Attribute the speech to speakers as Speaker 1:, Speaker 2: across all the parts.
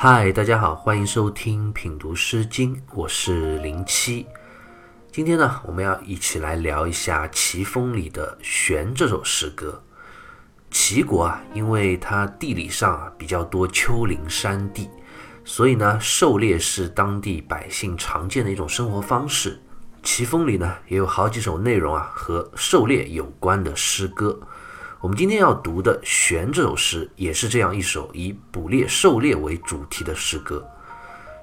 Speaker 1: 嗨，大家好，欢迎收听品读《诗经》，我是零七。今天呢，我们要一起来聊一下《齐风》里的《玄》这首诗歌。齐国啊，因为它地理上啊比较多丘陵山地，所以呢，狩猎是当地百姓常见的一种生活方式。《齐风》里呢，也有好几首内容啊和狩猎有关的诗歌。我们今天要读的《玄》这首诗，也是这样一首以捕猎、狩猎为主题的诗歌。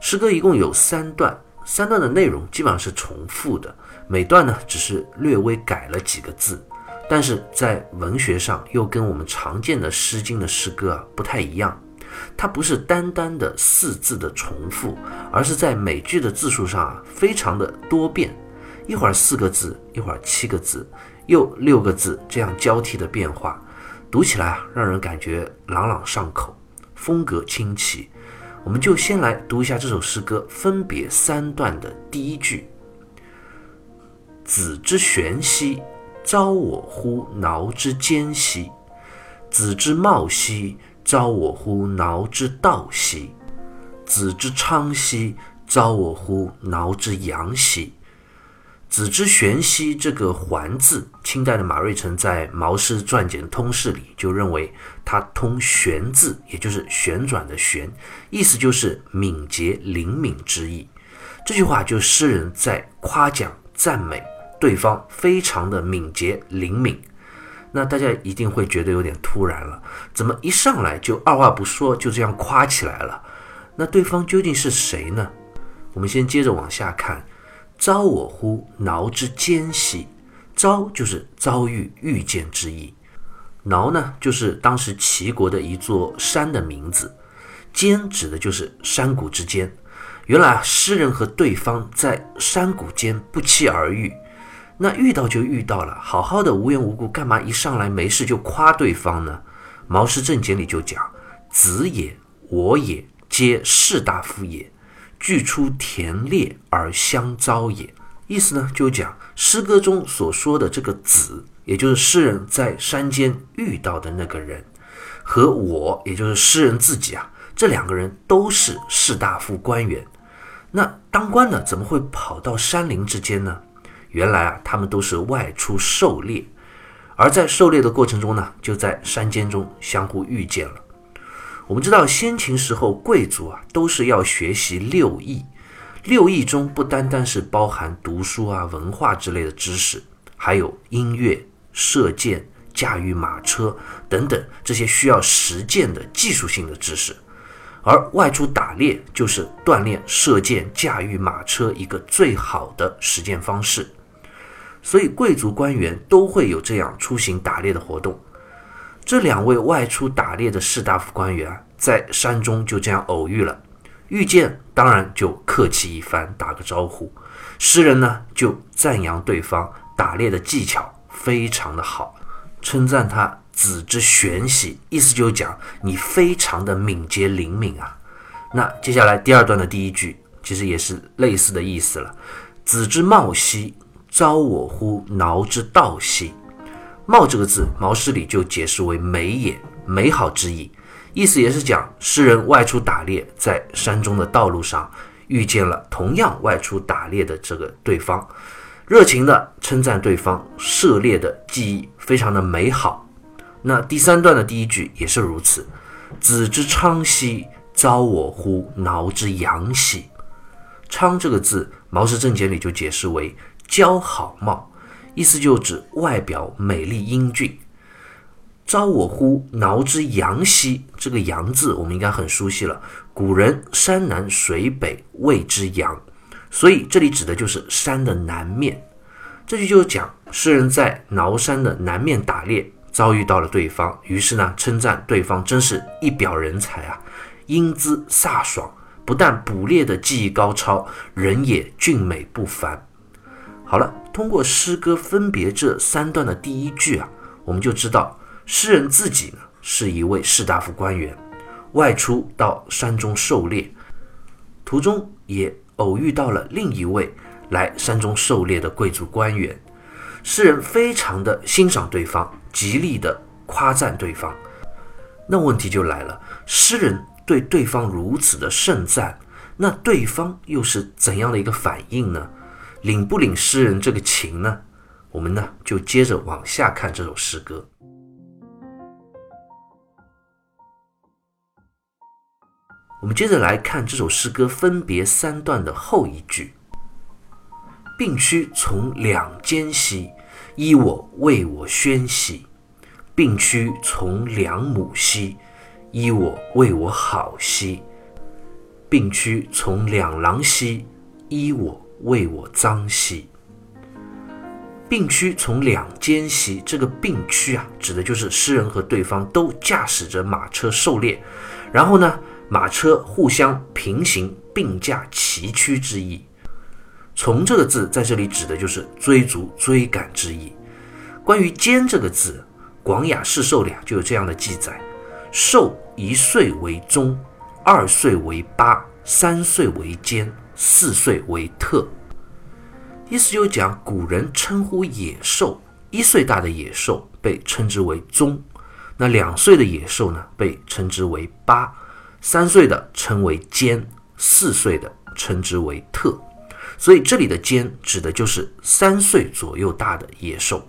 Speaker 1: 诗歌一共有三段，三段的内容基本上是重复的，每段呢只是略微改了几个字，但是在文学上又跟我们常见的《诗经》的诗歌啊不太一样。它不是单单的四字的重复，而是在每句的字数上啊非常的多变，一会儿四个字，一会儿七个字。又六个字，这样交替的变化，读起来啊，让人感觉朗朗上口，风格清奇。我们就先来读一下这首诗歌分别三段的第一句：“子之玄兮，遭我乎挠之奸兮；子之茂兮，遭我乎挠之道兮；子之昌兮，遭我乎挠之阳兮。”子之玄兮，这个“环”字，清代的马瑞辰在《毛诗传简通释》里就认为它通“旋”字，也就是旋转的“旋”，意思就是敏捷灵敏之意。这句话就诗人在夸奖赞美对方非常的敏捷灵敏。那大家一定会觉得有点突然了，怎么一上来就二话不说就这样夸起来了？那对方究竟是谁呢？我们先接着往下看。遭我乎挠之奸兮，遭就是遭遇、遇见之意，挠呢就是当时齐国的一座山的名字，间指的就是山谷之间。原来啊，诗人和对方在山谷间不期而遇，那遇到就遇到了，好好的无缘无故，干嘛一上来没事就夸对方呢？《毛诗正解》里就讲：“子也，我也，皆士大夫也。”俱出田猎而相遭也，意思呢就讲诗歌中所说的这个子，也就是诗人在山间遇到的那个人，和我，也就是诗人自己啊，这两个人都是士大夫官员。那当官的怎么会跑到山林之间呢？原来啊，他们都是外出狩猎，而在狩猎的过程中呢，就在山间中相互遇见了。我们知道，先秦时候贵族啊，都是要学习六艺。六艺中不单单是包含读书啊、文化之类的知识，还有音乐、射箭、驾驭马车等等这些需要实践的技术性的知识。而外出打猎就是锻炼射箭、驾驭马车一个最好的实践方式。所以，贵族官员都会有这样出行打猎的活动。这两位外出打猎的士大夫官员在山中就这样偶遇了，遇见当然就客气一番，打个招呼。诗人呢就赞扬对方打猎的技巧非常的好，称赞他子之玄兮，意思就讲你非常的敏捷灵敏啊。那接下来第二段的第一句其实也是类似的意思了，子之茂兮，遭我乎挠之道兮。茂这个字，毛诗里就解释为美也，美好之意，意思也是讲诗人外出打猎，在山中的道路上遇见了同样外出打猎的这个对方，热情的称赞对方射猎的技艺非常的美好。那第三段的第一句也是如此，子之昌兮，遭我乎挠之阳兮。昌这个字，毛氏正解里就解释为姣好貌。意思就指外表美丽英俊。招我乎挠之阳兮，这个阳字我们应该很熟悉了。古人山南水北谓之阳，所以这里指的就是山的南面。这句就是讲诗人在挠山的南面打猎，遭遇到了对方，于是呢称赞对方真是一表人才啊，英姿飒爽，不但捕猎的技艺高超，人也俊美不凡。好了。通过诗歌分别这三段的第一句啊，我们就知道诗人自己呢是一位士大夫官员，外出到山中狩猎，途中也偶遇到了另一位来山中狩猎的贵族官员，诗人非常的欣赏对方，极力的夸赞对方。那问题就来了，诗人对对方如此的盛赞，那对方又是怎样的一个反应呢？领不领诗人这个情呢？我们呢就接着往下看这首诗歌。我们接着来看这首诗歌分别三段的后一句：“并须从两间兮，依我为我宣兮；并须从两母兮，依我为我好兮；并须从两郎兮，依我。”为我脏兮，并驱从两间兮。这个并驱啊，指的就是诗人和对方都驾驶着马车狩猎，然后呢，马车互相平行并驾齐驱之意。从这个字在这里指的就是追逐、追赶之意。关于间这个字，《广雅释兽》里啊就有这样的记载：兽一岁为中，二岁为八，三岁为间。四岁为特，意思就讲古人称呼野兽，一岁大的野兽被称之为宗，那两岁的野兽呢被称之为八，三岁的称为坚，四岁的称之为特。所以这里的坚指的就是三岁左右大的野兽，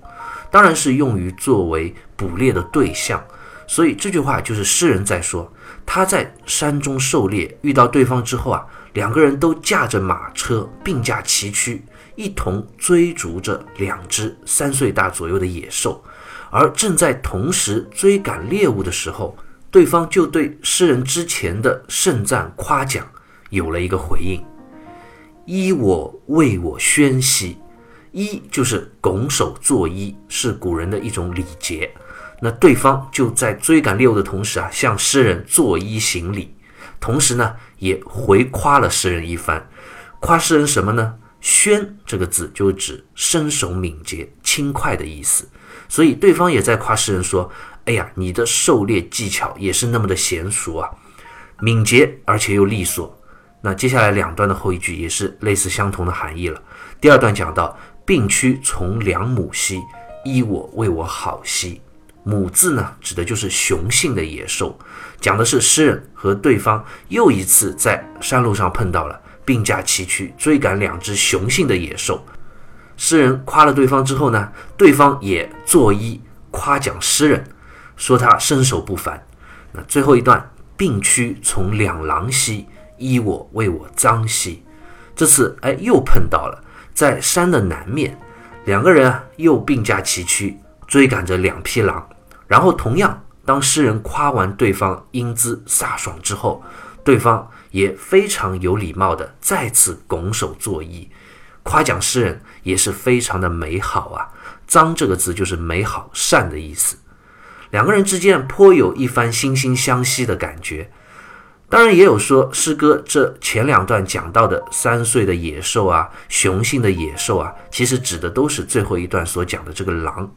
Speaker 1: 当然是用于作为捕猎的对象。所以这句话就是诗人在说，他在山中狩猎，遇到对方之后啊。两个人都驾着马车并驾齐驱，一同追逐着两只三岁大左右的野兽，而正在同时追赶猎物的时候，对方就对诗人之前的盛赞夸奖有了一个回应：“依我为我宣兮。”依就是拱手作揖，是古人的一种礼节。那对方就在追赶猎物的同时啊，向诗人作揖行礼。同时呢，也回夸了诗人一番，夸诗人什么呢？宣这个字就指身手敏捷、轻快的意思，所以对方也在夸诗人说：“哎呀，你的狩猎技巧也是那么的娴熟啊，敏捷而且又利索。”那接下来两段的后一句也是类似相同的含义了。第二段讲到：“并驱从良母兮，依我为我好兮。”母字呢，指的就是雄性的野兽，讲的是诗人和对方又一次在山路上碰到了，并驾齐驱追赶两只雄性的野兽。诗人夸了对方之后呢，对方也作揖夸奖诗人，说他身手不凡。那最后一段，并驱从两狼兮，依我为我脏兮。这次哎又碰到了，在山的南面，两个人啊又并驾齐驱追赶着两匹狼。然后，同样，当诗人夸完对方英姿飒爽之后，对方也非常有礼貌的再次拱手作揖，夸奖诗人也是非常的美好啊。脏这个字就是美好、善的意思。两个人之间颇有一番惺惺相惜的感觉。当然，也有说诗歌这前两段讲到的三岁的野兽啊，雄性的野兽啊，其实指的都是最后一段所讲的这个狼。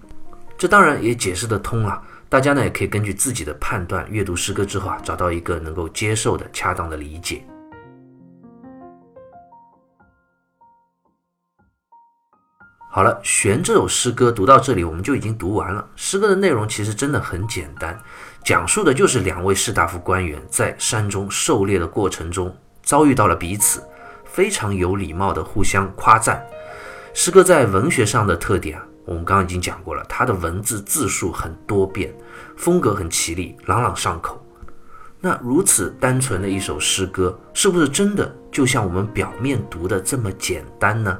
Speaker 1: 这当然也解释得通啊，大家呢也可以根据自己的判断，阅读诗歌之后啊，找到一个能够接受的、恰当的理解。好了，玄这首诗歌读到这里，我们就已经读完了。诗歌的内容其实真的很简单，讲述的就是两位士大夫官员在山中狩猎的过程中遭遇到了彼此，非常有礼貌的互相夸赞。诗歌在文学上的特点啊。我们刚刚已经讲过了，它的文字字数很多变，风格很绮丽，朗朗上口。那如此单纯的一首诗歌，是不是真的就像我们表面读的这么简单呢？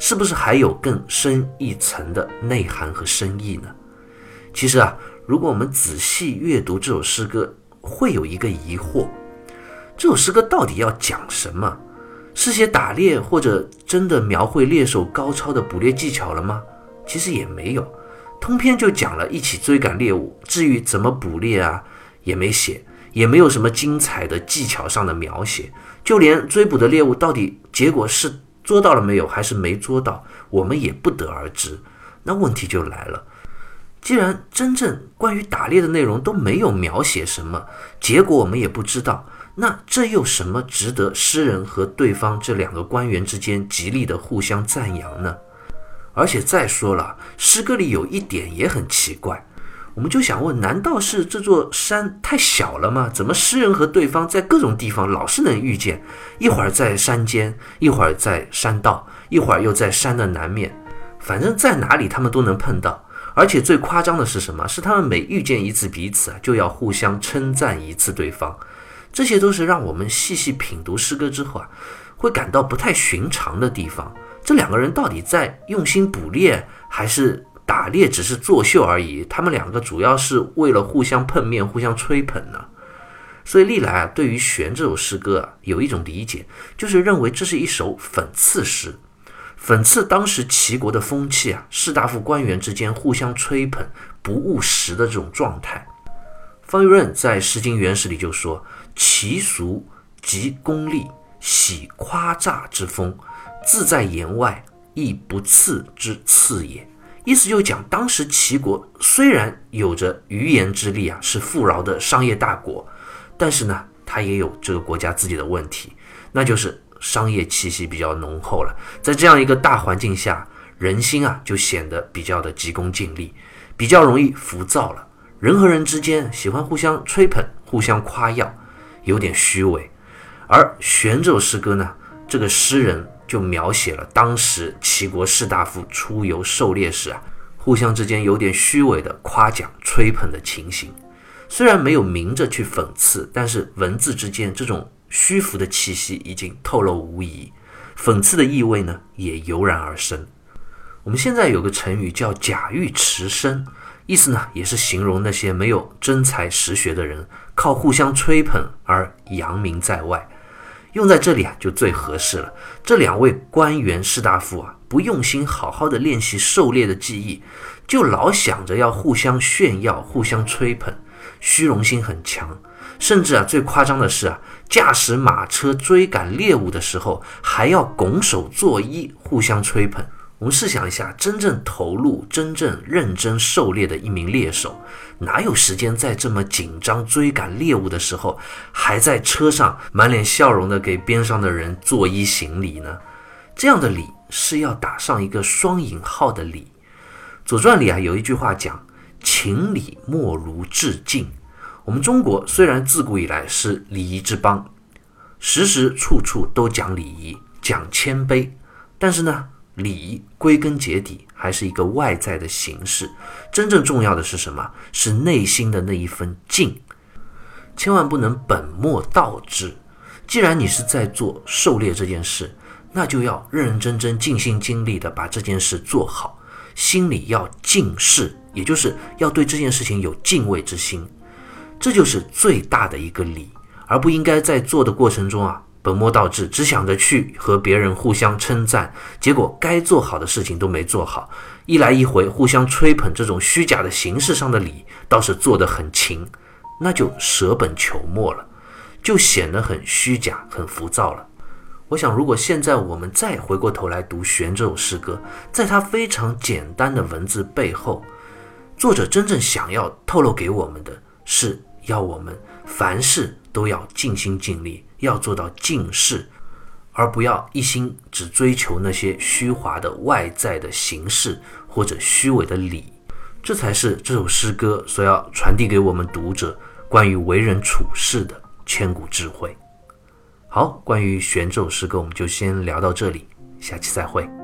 Speaker 1: 是不是还有更深一层的内涵和深意呢？其实啊，如果我们仔细阅读这首诗歌，会有一个疑惑：这首诗歌到底要讲什么？是写打猎，或者真的描绘猎手高超的捕猎技巧了吗？其实也没有，通篇就讲了一起追赶猎物，至于怎么捕猎啊，也没写，也没有什么精彩的技巧上的描写，就连追捕的猎物到底结果是捉到了没有，还是没捉到，我们也不得而知。那问题就来了，既然真正关于打猎的内容都没有描写什么，结果我们也不知道，那这又什么值得诗人和对方这两个官员之间极力的互相赞扬呢？而且再说了，诗歌里有一点也很奇怪，我们就想问：难道是这座山太小了吗？怎么诗人和对方在各种地方老是能遇见？一会儿在山间，一会儿在山道，一会儿又在山的南面，反正在哪里他们都能碰到。而且最夸张的是什么？是他们每遇见一次彼此，就要互相称赞一次对方。这些都是让我们细细品读诗歌之后啊，会感到不太寻常的地方。这两个人到底在用心捕猎，还是？打猎只是作秀而已，他们两个主要是为了互相碰面、互相吹捧呢。所以历来啊，对于玄这首诗歌啊，有一种理解，就是认为这是一首讽刺诗，讽刺当时齐国的风气啊，士大夫官员之间互相吹捧、不务实的这种状态。方玉润在《诗经原始》里就说：“其俗即功利，喜夸诈之风，自在言外，亦不次之次也。”意思就讲，当时齐国虽然有着鱼言之力啊，是富饶的商业大国，但是呢，它也有这个国家自己的问题，那就是商业气息比较浓厚了。在这样一个大环境下，人心啊就显得比较的急功近利，比较容易浮躁了。人和人之间喜欢互相吹捧、互相夸耀，有点虚伪。而玄这首诗歌呢，这个诗人。就描写了当时齐国士大夫出游狩猎时啊，互相之间有点虚伪的夸奖、吹捧的情形。虽然没有明着去讽刺，但是文字之间这种虚浮的气息已经透露无遗，讽刺的意味呢也油然而生。我们现在有个成语叫“假喻持身”，意思呢也是形容那些没有真才实学的人，靠互相吹捧而扬名在外。用在这里啊，就最合适了。这两位官员士大夫啊，不用心好好的练习狩猎的技艺，就老想着要互相炫耀、互相吹捧，虚荣心很强。甚至啊，最夸张的是啊，驾驶马车追赶猎物的时候，还要拱手作揖，互相吹捧。我们试想一下，真正投入、真正认真狩猎的一名猎手，哪有时间在这么紧张追赶猎物的时候，还在车上满脸笑容的给边上的人作揖行礼呢？这样的礼是要打上一个双引号的礼。《左传》里啊有一句话讲：“情礼莫如致敬。”我们中国虽然自古以来是礼仪之邦，时时处处都讲礼仪、讲谦卑，但是呢？礼归根结底还是一个外在的形式，真正重要的是什么？是内心的那一份敬。千万不能本末倒置。既然你是在做狩猎这件事，那就要认认真真、尽心尽力的把这件事做好，心里要敬事，也就是要对这件事情有敬畏之心。这就是最大的一个礼，而不应该在做的过程中啊。本末倒置，只想着去和别人互相称赞，结果该做好的事情都没做好，一来一回互相吹捧，这种虚假的形式上的礼倒是做得很勤，那就舍本求末了，就显得很虚假、很浮躁了。我想，如果现在我们再回过头来读玄这首诗歌，在它非常简单的文字背后，作者真正想要透露给我们的是要我们凡事都要尽心尽力。要做到尽事，而不要一心只追求那些虚华的外在的形式或者虚伪的礼，这才是这首诗歌所要传递给我们读者关于为人处事的千古智慧。好，关于玄这首诗歌，我们就先聊到这里，下期再会。